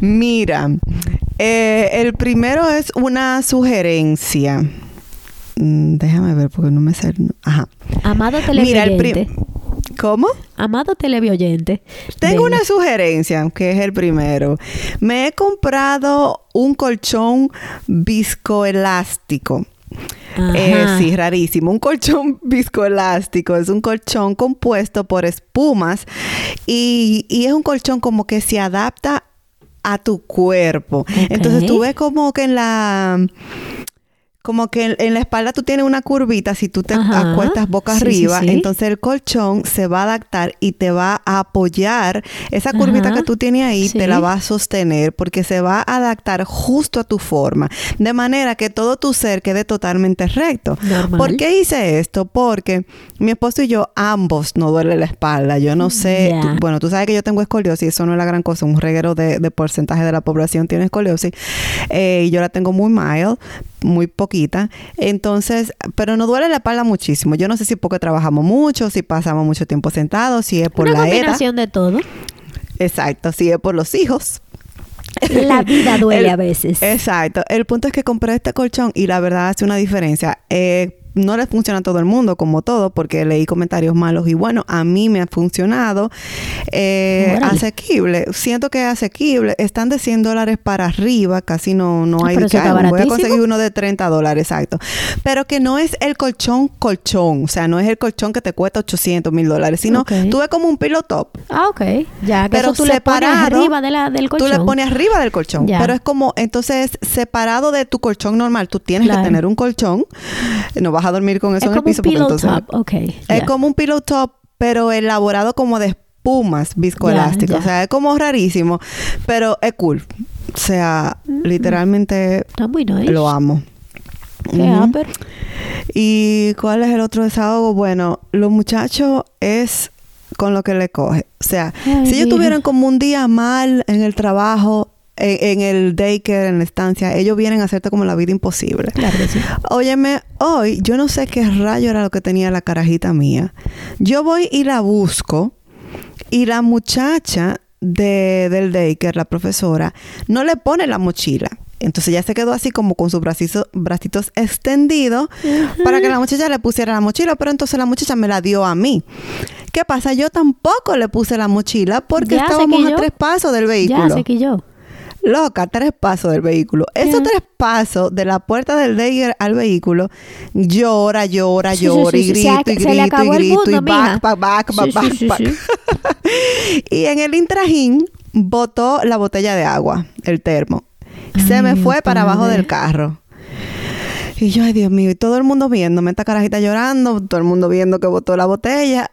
[SPEAKER 3] Mira, eh, el primero es una sugerencia. Mm, Déjame ver porque no me sé. Ajá.
[SPEAKER 2] Amado
[SPEAKER 3] Mira, el
[SPEAKER 2] televidente.
[SPEAKER 3] ¿Cómo?
[SPEAKER 2] Amado televidente.
[SPEAKER 3] Tengo una sugerencia, que es el primero. Me he comprado un colchón viscoelástico. Eh, sí, rarísimo. Un colchón viscoelástico es un colchón compuesto por espumas y, y es un colchón como que se adapta a tu cuerpo. Entonces tú ves como que en la como que en, en la espalda tú tienes una curvita si tú te
[SPEAKER 2] Ajá.
[SPEAKER 3] acuestas boca
[SPEAKER 2] Sí,
[SPEAKER 3] arriba,
[SPEAKER 2] sí.
[SPEAKER 3] entonces el colchón se va a adaptar y te va a apoyar esa curvita
[SPEAKER 2] Ajá.
[SPEAKER 3] que tú tienes ahí te la va a sostener porque se va a adaptar justo a tu forma, de manera que todo tu ser quede totalmente recto.
[SPEAKER 2] Normal.
[SPEAKER 3] ¿Por qué hice esto? Porque mi esposo y yo ambos no duele la espalda. Yo no sé, tú- bueno, tú sabes que yo tengo escoliosis, eso no es la gran cosa, un reguero de, de porcentaje de la población tiene escoliosis eh, y yo la tengo muy mild, muy poquita. Entonces, pero no duele la espalda muchísimo. Yo no sé si porque trabajamos mucho, si pasamos mucho tiempo sentados, si es por
[SPEAKER 2] Una
[SPEAKER 3] la edad.
[SPEAKER 2] combinación de todo.
[SPEAKER 3] Exacto, si es por los hijos.
[SPEAKER 2] La vida duele
[SPEAKER 3] El-
[SPEAKER 2] a veces.
[SPEAKER 3] Exacto. El punto es que compré este colchón y la verdad hace una diferencia. Eh, no le funciona a todo el mundo, como todo, porque leí comentarios malos y bueno, a mí me ha funcionado. Eh, asequible. Siento que es asequible. Están de 100 dólares para arriba, casi no, no
[SPEAKER 2] Ah,
[SPEAKER 3] hay
[SPEAKER 2] pero
[SPEAKER 3] de que,
[SPEAKER 2] eso está
[SPEAKER 3] "Ay, voy a
[SPEAKER 2] baratísimo".
[SPEAKER 3] conseguir uno de 30 dólares, exacto. Pero que no es el colchón colchón, o sea, no es el colchón que te cuesta 800 mil dólares, sino
[SPEAKER 2] Ok.
[SPEAKER 3] tú ves como un pillow top.
[SPEAKER 2] Ah, ok. Ya, que
[SPEAKER 3] Pero
[SPEAKER 2] eso tú le pones
[SPEAKER 3] separado,
[SPEAKER 2] arriba de la, del colchón.
[SPEAKER 3] Tú le pones arriba del colchón.
[SPEAKER 2] Ya.
[SPEAKER 3] Pero es como, entonces, separado de tu colchón normal. Tú tienes
[SPEAKER 2] Claro.
[SPEAKER 3] que tener un colchón. No vas a dormir con eso
[SPEAKER 2] es
[SPEAKER 3] en el
[SPEAKER 2] como un
[SPEAKER 3] piso. porque
[SPEAKER 2] pillow
[SPEAKER 3] entonces-
[SPEAKER 2] top. Ok.
[SPEAKER 3] Es como un pillow top, pero elaborado como de espumas viscoelásticas. O sea, es como rarísimo, pero es cool. O sea, literalmente
[SPEAKER 2] Está muy nice.
[SPEAKER 3] lo amo.
[SPEAKER 2] Upper.
[SPEAKER 3] ¿Y cuál es el otro desahogo? Bueno, los muchachos es con lo que le coge. O sea,
[SPEAKER 2] Ay,
[SPEAKER 3] si ellos tuvieran como un día mal en el trabajo, en, en el daycare, en la estancia, ellos vienen a hacerte como la vida imposible.
[SPEAKER 2] Claro que sí.
[SPEAKER 3] Óyeme, hoy yo no sé qué rayo era lo que tenía la carajita mía. Yo voy y la busco y la muchacha de, del daycare, la profesora, no le pone la mochila. Entonces ella se quedó así como con sus bracitos, bracitos extendidos para que la muchacha le pusiera la mochila, pero entonces la muchacha me la dio a mí. ¿Qué pasa? Yo tampoco le puse la mochila porque
[SPEAKER 2] Ya
[SPEAKER 3] estábamos a tres pasos del vehículo.
[SPEAKER 2] Ya se quilló.
[SPEAKER 3] Loca, tres pasos del vehículo. Esos tres pasos de la puerta del daycare al vehículo, llora, llora,
[SPEAKER 2] Sí, sí,
[SPEAKER 3] llora
[SPEAKER 2] sí,
[SPEAKER 3] y grito y grito y grito y
[SPEAKER 2] mundo, mija.
[SPEAKER 3] back, back, back, back, back, back. y en el intrajín botó la botella de agua, el termo. Se me fue para abajo del carro. Y yo, ay Dios mío, y todo el mundo viéndome, esta carajita llorando, todo el mundo viendo que botó la botella.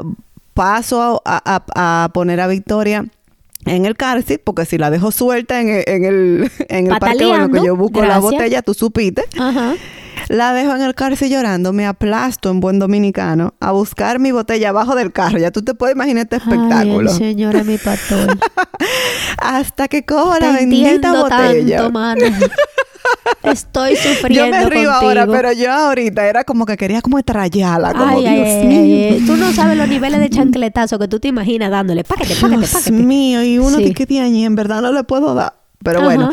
[SPEAKER 3] Paso a, a- a poner a Victoria en el seat, porque si la dejo suelta en el, en el, en el parqueo en lo que yo busco la botella, tú supiste.
[SPEAKER 2] Ajá.
[SPEAKER 3] La dejo en el carro llorando, me aplasto en buen dominicano a buscar mi botella abajo del carro. Ya tú te puedes imaginar este espectáculo.
[SPEAKER 2] Ay, señora, mi pastor.
[SPEAKER 3] Hasta que cojo la bendita botella.
[SPEAKER 2] tanto, mano. Estoy sufriendo
[SPEAKER 3] yo me río
[SPEAKER 2] contigo.
[SPEAKER 3] ahora, pero yo ahorita era como que quería como estrellarla, como
[SPEAKER 2] Ay,
[SPEAKER 3] Dios
[SPEAKER 2] ay,
[SPEAKER 3] mío.
[SPEAKER 2] ay. Tú no sabes los niveles de chancletazo que tú te imaginas dándole. Págate, págate,
[SPEAKER 3] Dios mío, y uno
[SPEAKER 2] Sí.
[SPEAKER 3] que tiene en verdad no le puedo dar. Pero
[SPEAKER 2] Ajá.
[SPEAKER 3] bueno,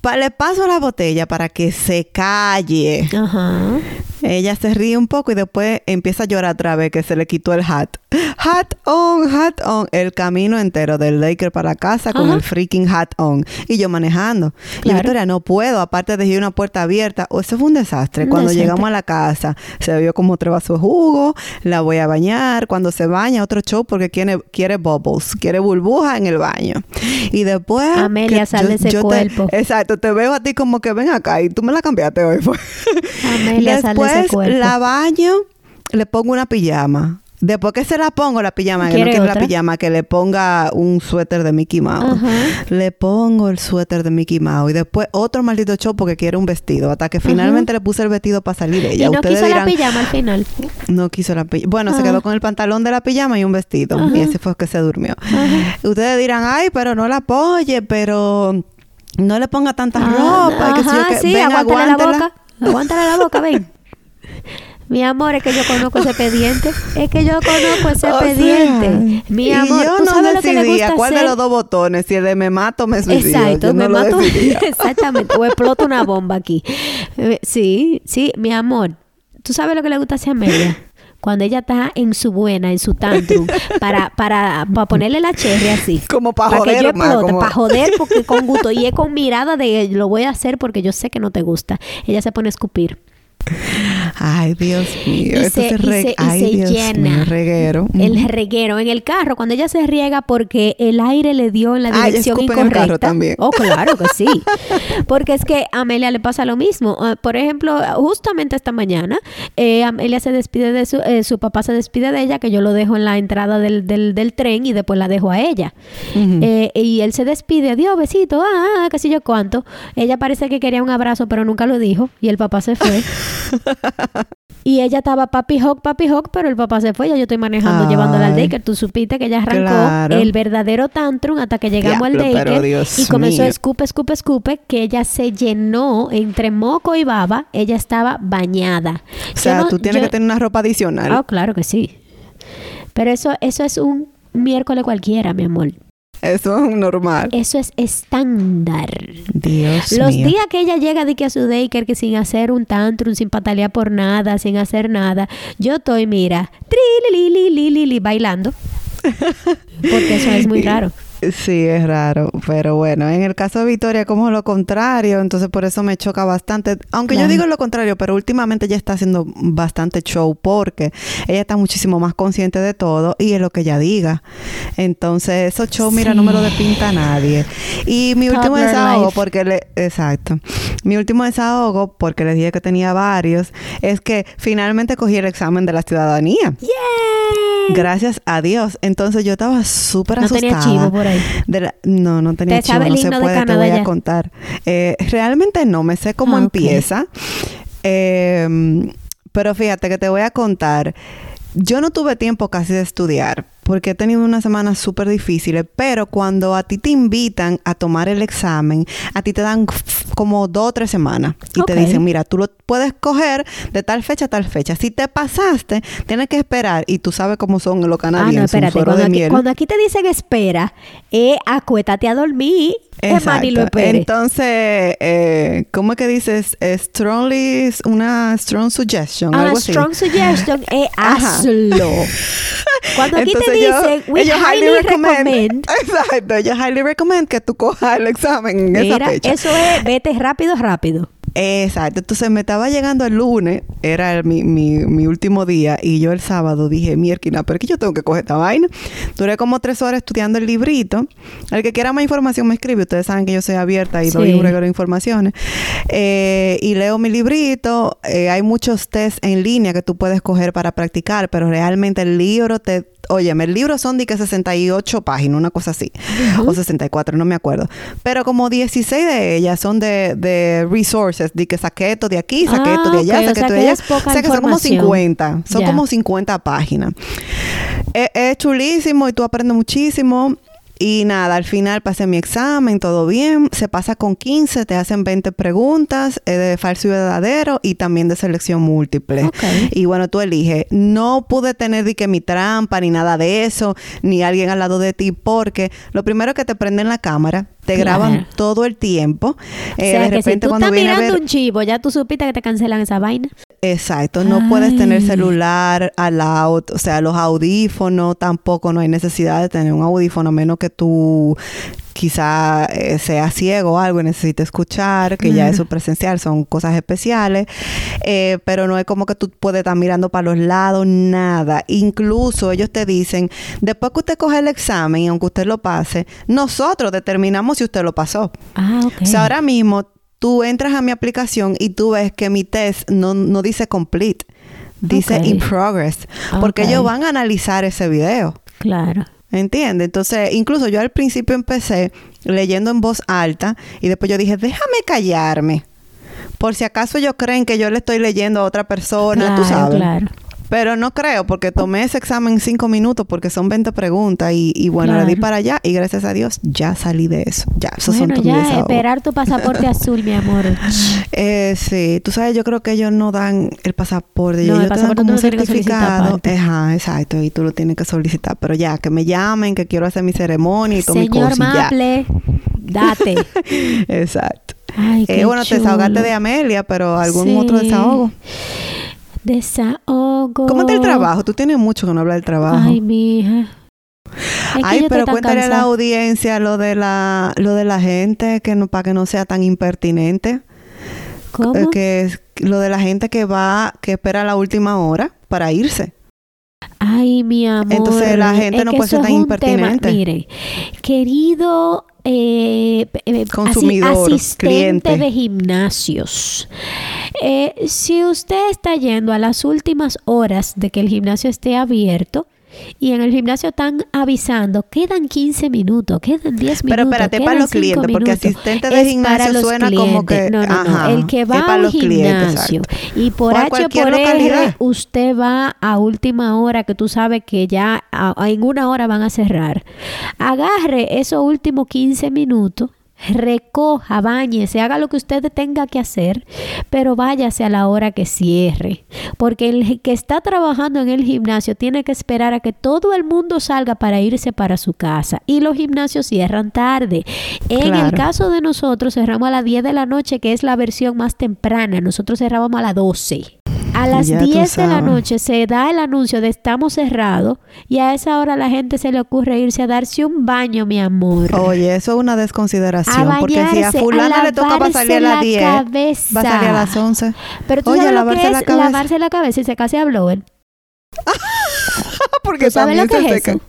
[SPEAKER 3] pa- le paso la botella para que se calle.
[SPEAKER 2] Ajá.
[SPEAKER 3] Ella se ríe un poco y después empieza a llorar otra vez que se le quitó el hat. Hat on, hat on. El camino entero del Laker para casa con el freaking hat on. Y yo manejando. Y
[SPEAKER 2] Claro.
[SPEAKER 3] Victoria, no puedo. Aparte de una puerta abierta. O eso fue un desastre. Cuando
[SPEAKER 2] desastre.
[SPEAKER 3] llegamos a la casa, se bebió como tres vasos de jugo. La voy a bañar. Cuando se baña, otro show porque quiere, quiere bubbles. Quiere burbuja en el baño. Y después...
[SPEAKER 2] Amelia,
[SPEAKER 3] que
[SPEAKER 2] sal de ese
[SPEAKER 3] te-
[SPEAKER 2] cuerpo.
[SPEAKER 3] exacto. Te veo a ti como que ven acá y tú me la cambiaste hoy.
[SPEAKER 2] Amelia, sal de ese
[SPEAKER 3] Después la baño, le pongo una pijama. Después que se la pongo la pijama, que no
[SPEAKER 2] ¿Quiere
[SPEAKER 3] quiere la pijama, que le ponga un suéter de Mickey Mouse.
[SPEAKER 2] Ajá.
[SPEAKER 3] Le pongo el suéter de Mickey Mouse y después otro maldito show porque quiere un vestido. Hasta que finalmente le puse el vestido para salir de ella.
[SPEAKER 2] Y no
[SPEAKER 3] Ustedes
[SPEAKER 2] quiso
[SPEAKER 3] dirán,
[SPEAKER 2] la pijama al final.
[SPEAKER 3] no quiso la pijama. Bueno, se
[SPEAKER 2] Ah.
[SPEAKER 3] quedó con el pantalón de la pijama y un vestido. Y ese fue que se durmió. Ustedes dirán, ay, pero no la apoye, pero no le ponga tanta
[SPEAKER 2] Ah,
[SPEAKER 3] ropa. y qué.
[SPEAKER 2] sí,
[SPEAKER 3] Ven,
[SPEAKER 2] aguántale la boca. Aguántale la boca, ven. Mi amor, es que yo conozco ese expediente. Es que yo conozco ese
[SPEAKER 3] O sea,
[SPEAKER 2] expediente. Mi
[SPEAKER 3] y
[SPEAKER 2] amor,
[SPEAKER 3] yo
[SPEAKER 2] ¿tú
[SPEAKER 3] no
[SPEAKER 2] sabes lo que le
[SPEAKER 3] decidía
[SPEAKER 2] gusta
[SPEAKER 3] cuál
[SPEAKER 2] hacer?
[SPEAKER 3] de los dos botones, si el de me mato me suicido.
[SPEAKER 2] Exacto,
[SPEAKER 3] Yo
[SPEAKER 2] me
[SPEAKER 3] no
[SPEAKER 2] mato.
[SPEAKER 3] decidía.
[SPEAKER 2] Exactamente. O explota una bomba aquí. Eh, Sí, sí, mi amor. ¿Tú sabes lo que le gusta hacer a Amelia? Cuando ella está en su buena, en su tantrum, para, para, para ponerle la cherry así.
[SPEAKER 3] Como pa'
[SPEAKER 2] que
[SPEAKER 3] joder,
[SPEAKER 2] yo explote,
[SPEAKER 3] como-
[SPEAKER 2] para joder, porque con gusto. Y es con mirada de lo voy a hacer porque yo sé que no te gusta. Ella se pone a escupir.
[SPEAKER 3] Ay, Dios mío.
[SPEAKER 2] Y se,
[SPEAKER 3] se,
[SPEAKER 2] y se- y
[SPEAKER 3] Ay,
[SPEAKER 2] se
[SPEAKER 3] Dios
[SPEAKER 2] llena
[SPEAKER 3] mío, reguero.
[SPEAKER 2] el reguero en el carro cuando ella se riega porque el aire le dio en la dirección
[SPEAKER 3] escupe en el
[SPEAKER 2] incorrecta
[SPEAKER 3] carro también.
[SPEAKER 2] oh claro que sí porque es que a Amelia le pasa lo mismo Ah, por ejemplo justamente esta mañana eh, Amelia se despide de su eh, su papá se despide de ella que yo lo dejo en la entrada del, del, del tren y después la dejo a ella. Eh, y él se despide adiós besito ah, ah qué sé yo cuánto ella parece que quería un abrazo pero nunca lo dijo y el papá se fue Y ella estaba papi hawk, papi hawk, pero el papá se fue. Ya yo estoy manejando,
[SPEAKER 3] Ay.
[SPEAKER 2] llevándola al daycare. Tú supiste que ella arrancó
[SPEAKER 3] Claro.
[SPEAKER 2] el verdadero tantrum hasta que llegamos
[SPEAKER 3] Diablo,
[SPEAKER 2] al.
[SPEAKER 3] Dios
[SPEAKER 2] Y comenzó
[SPEAKER 3] mío.
[SPEAKER 2] escupe, escupe, escupe, que ella se llenó entre moco y baba. Ella estaba bañada.
[SPEAKER 3] o sea,
[SPEAKER 2] no-
[SPEAKER 3] tú tienes
[SPEAKER 2] yo-
[SPEAKER 3] que tener una ropa adicional.
[SPEAKER 2] Ah, claro que sí. Pero eso, eso es un miércoles cualquiera, mi amor.
[SPEAKER 3] Eso es normal.
[SPEAKER 2] Eso es estándar.
[SPEAKER 3] Dios
[SPEAKER 2] Los
[SPEAKER 3] mío.
[SPEAKER 2] días que ella llega de que a su daycare, que sin hacer un tantrum, sin patalear por nada, sin hacer nada, yo estoy, mira, tri, li, li, li, li, li, bailando. Porque eso es muy raro.
[SPEAKER 3] Sí, es raro, pero bueno, en el caso de Victoria como lo contrario, entonces por eso me choca bastante, aunque
[SPEAKER 2] Claro.
[SPEAKER 3] yo digo lo contrario, pero últimamente ella está haciendo bastante show porque ella está muchísimo más consciente de todo y es lo que ella diga. Entonces, esos shows, mira, no me lo despinta nadie. Y mi último desahogo,
[SPEAKER 2] life.
[SPEAKER 3] porque le, exacto. mi último desahogo, porque les dije que tenía varios, es que finalmente cogí el examen de la ciudadanía. Gracias a Dios. Entonces yo estaba súper
[SPEAKER 2] no
[SPEAKER 3] asustada.
[SPEAKER 2] No tenía chivo por ahí.
[SPEAKER 3] No, no tenía chivo. No se puede, te voy a contar. Eh, realmente no, me sé cómo ah, empieza. Eh, pero fíjate que te voy a contar. Yo no tuve tiempo casi de estudiar porque he tenido unas semanas súper difíciles, pero cuando a ti te invitan a tomar el examen, a ti te dan como dos o tres semanas y te dicen, mira, tú lo puedes coger de tal fecha a tal fecha. Si te pasaste, tienes que esperar y tú sabes cómo son los canadienses. Ah, no, espérate,
[SPEAKER 2] cuando, aquí, cuando aquí, te dicen espera, eh, acuétate a dormir.
[SPEAKER 3] Exacto. Entonces, eh, ¿cómo es que dices? strongly, una strong suggestion.
[SPEAKER 2] Ah, strong suggestion es hazlo. Cuando aquí te dicen, we highly, recommend,
[SPEAKER 3] Exacto, yo highly recommend que tú cojas el examen en esa fecha.
[SPEAKER 2] Eso es, vete rápido, rápido.
[SPEAKER 3] Exacto. Entonces me estaba llegando el lunes, era mi, mi, mi, último día, y yo el sábado dije, mierda, pero que yo tengo que coger esta vaina. Duré como tres horas estudiando el librito. El que quiera más información me escribe. Ustedes saben que yo soy abierta y doy un regalo de informaciones. Eh, y leo mi librito. Eh, hay muchos test en línea que tú puedes coger para practicar, pero realmente el libro te Óyeme, el libro son de que 68 páginas, una cosa así. O 64, no me acuerdo. Pero como 16 de ellas son de, de resources, de que saqué esto de aquí, saqué esto de ah, allá, saqué esto de allá. o sea que son como 50. Son como 50 páginas. es chulísimo y tú aprendes muchísimo. Y nada, al final pasé mi examen, todo bien. Se pasa con 15, te hacen 20 preguntas eh, de falso y verdadero y también de selección múltiple. Y bueno, tú eliges. No pude tener ni que mi trampa ni nada de eso, ni alguien al lado de ti, porque lo primero que te prenden la cámara, te graban todo el tiempo.
[SPEAKER 2] Eh, de repente, si tú cuando estás mirando un chivo, ya tú supiste que te cancelan esa vaina.
[SPEAKER 3] Exacto, no puedes tener celular al lado, o sea, los audífonos tampoco, no hay necesidad de tener un audífono, a menos que tú quizá eh, sea ciego o algo y necesite escuchar, que ya es su presencial, son cosas especiales, eh, pero no es como que tú puedes estar mirando para los lados, nada. Incluso ellos te dicen, después que usted coge el examen y aunque usted lo pase, nosotros determinamos si usted lo pasó.
[SPEAKER 2] Ah, ok.
[SPEAKER 3] O sea, ahora mismo tú entras a mi aplicación y tú ves que mi test no, no dice complete, dice in progress, porque ellos van a analizar ese video.
[SPEAKER 2] Claro.
[SPEAKER 3] ¿Entiendes? Entonces, incluso yo al principio empecé leyendo en voz alta y después yo dije, déjame callarme. Por si acaso ellos creen que yo le estoy leyendo a otra persona, tú sabes. Claro. Pero no creo, porque tomé ese examen en cinco minutos, porque son 20 preguntas y, bueno, le di para allá y gracias a Dios ya salí de eso. Ya, eso
[SPEAKER 2] bueno, son ya, esperar tu pasaporte azul, mi amor.
[SPEAKER 3] Eh, sí, tú sabes, yo creo que ellos no dan el pasaporte. No, ellos el te dan como un certificado. Ajá, exacto, y tú lo tienes que solicitar. Pero ya, que me llamen, que quiero hacer mi ceremonia y todo mi cosa.
[SPEAKER 2] Señor Maple, date.
[SPEAKER 3] exacto. Ay, eh, bueno, te desahogaste de Amelia, pero algún otro desahogo.
[SPEAKER 2] Desahogo.
[SPEAKER 3] ¿Cómo está el trabajo? Tú tienes mucho que no hablar del trabajo.
[SPEAKER 2] Ay, mi hija.
[SPEAKER 3] Ay, pero cuéntale a la audiencia lo de la, lo de la gente que no, para que no sea tan impertinente.
[SPEAKER 2] ¿Cómo?
[SPEAKER 3] Eh, que lo de la gente que va, que espera la última hora para irse.
[SPEAKER 2] Ay, mi amor.
[SPEAKER 3] Entonces la gente no puede ser tan impertinente.
[SPEAKER 2] Mire, querido eh, eh
[SPEAKER 3] consumidor,
[SPEAKER 2] asistente de gimnasios. Eh, si usted está yendo a las últimas horas de que el gimnasio esté abierto, y en el gimnasio están avisando, quedan 15 minutos, quedan 10 minutos.
[SPEAKER 3] Pero espérate, para los clientes, porque asistente de gimnasio suena como que.
[SPEAKER 2] No, no, no. El que va al gimnasio y por H por R usted va a última hora que tú sabes que ya en una hora van a cerrar. Agarre esos últimos 15 minutos recoja, bañese, haga lo que usted tenga que hacer, pero váyase a la hora que cierre, porque el que está trabajando en el gimnasio tiene que esperar a que todo el mundo salga para irse para su casa y los gimnasios cierran tarde. En el caso de nosotros cerramos a las 10 de la noche, que es la versión más temprana, nosotros cerrábamos a las 12. A las 10 de la noche se da el anuncio de estamos cerrados y a esa hora la gente se le ocurre irse a darse un baño, mi amor.
[SPEAKER 3] Oye, eso es una desconsideración. porque si a fulana le toca para salir a las 10, va a salir a las 11.
[SPEAKER 2] Pero tú sabes lo que es lavarse la cabeza y se casi a blower.
[SPEAKER 3] porque ¿Tú sabes lo que es eso?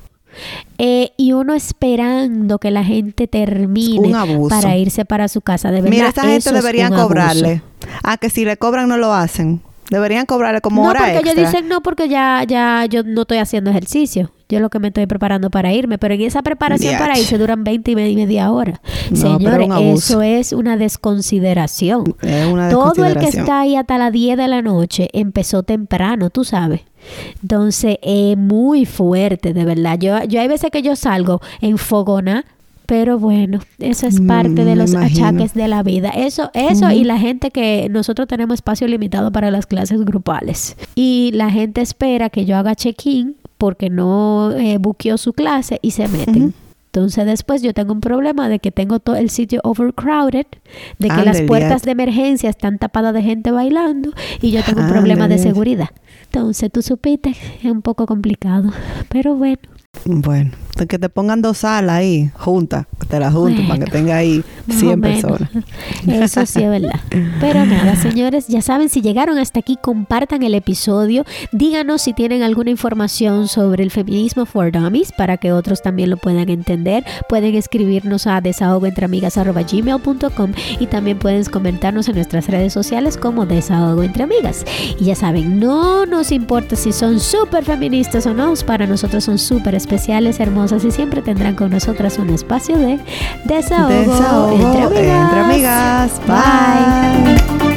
[SPEAKER 2] Eh, y uno esperando que la gente termine para irse para su casa. De verdad,
[SPEAKER 3] Mira, esta gente deberían cobrarle. A ah, que si le cobran no lo hacen. Deberían cobrarle como
[SPEAKER 2] no,
[SPEAKER 3] hora
[SPEAKER 2] porque ellos dicen no porque ya ya yo no estoy haciendo ejercicio. Yo lo que me estoy preparando para irme, pero en esa preparación para irse duran 20 y media hora. Señores, eso es una desconsideración. Es una Todo el que está ahí hasta las 10 de la noche empezó temprano, tú sabes. Entonces, es muy fuerte, de verdad. Yo, yo hay veces que yo salgo en fogona pero bueno, eso es parte de los achaques de la vida. Eso, eso y la gente que nosotros tenemos espacio limitado para las clases grupales. Y la gente espera que yo haga check-in porque no eh, buqueó su clase y se meten. Entonces después yo tengo un problema de que tengo todo el sitio overcrowded, de que las puertas de emergencia están tapadas de gente bailando y yo tengo un problema de seguridad. Entonces tú supiste, es un poco complicado, pero bueno.
[SPEAKER 3] Bueno, que te pongan dos salas ahí, juntas, te las junten para que tenga ahí 100 personas.
[SPEAKER 2] Eso sí es verdad. Pero nada, señores, ya saben, si llegaron hasta aquí, compartan el episodio. Díganos si tienen alguna información sobre el feminismo for dummies para que otros también lo puedan entender. Pueden escribirnos a desahogoentreamigas.gmail.com y también pueden comentarnos en nuestras redes sociales como Desahogo Entre Amigas. Y ya saben, no nos importa si son súper feministas o no, para nosotros son súper especiales, hermosas y siempre tendrán con nosotras un espacio de desahogo, entre amigas.
[SPEAKER 3] Bye.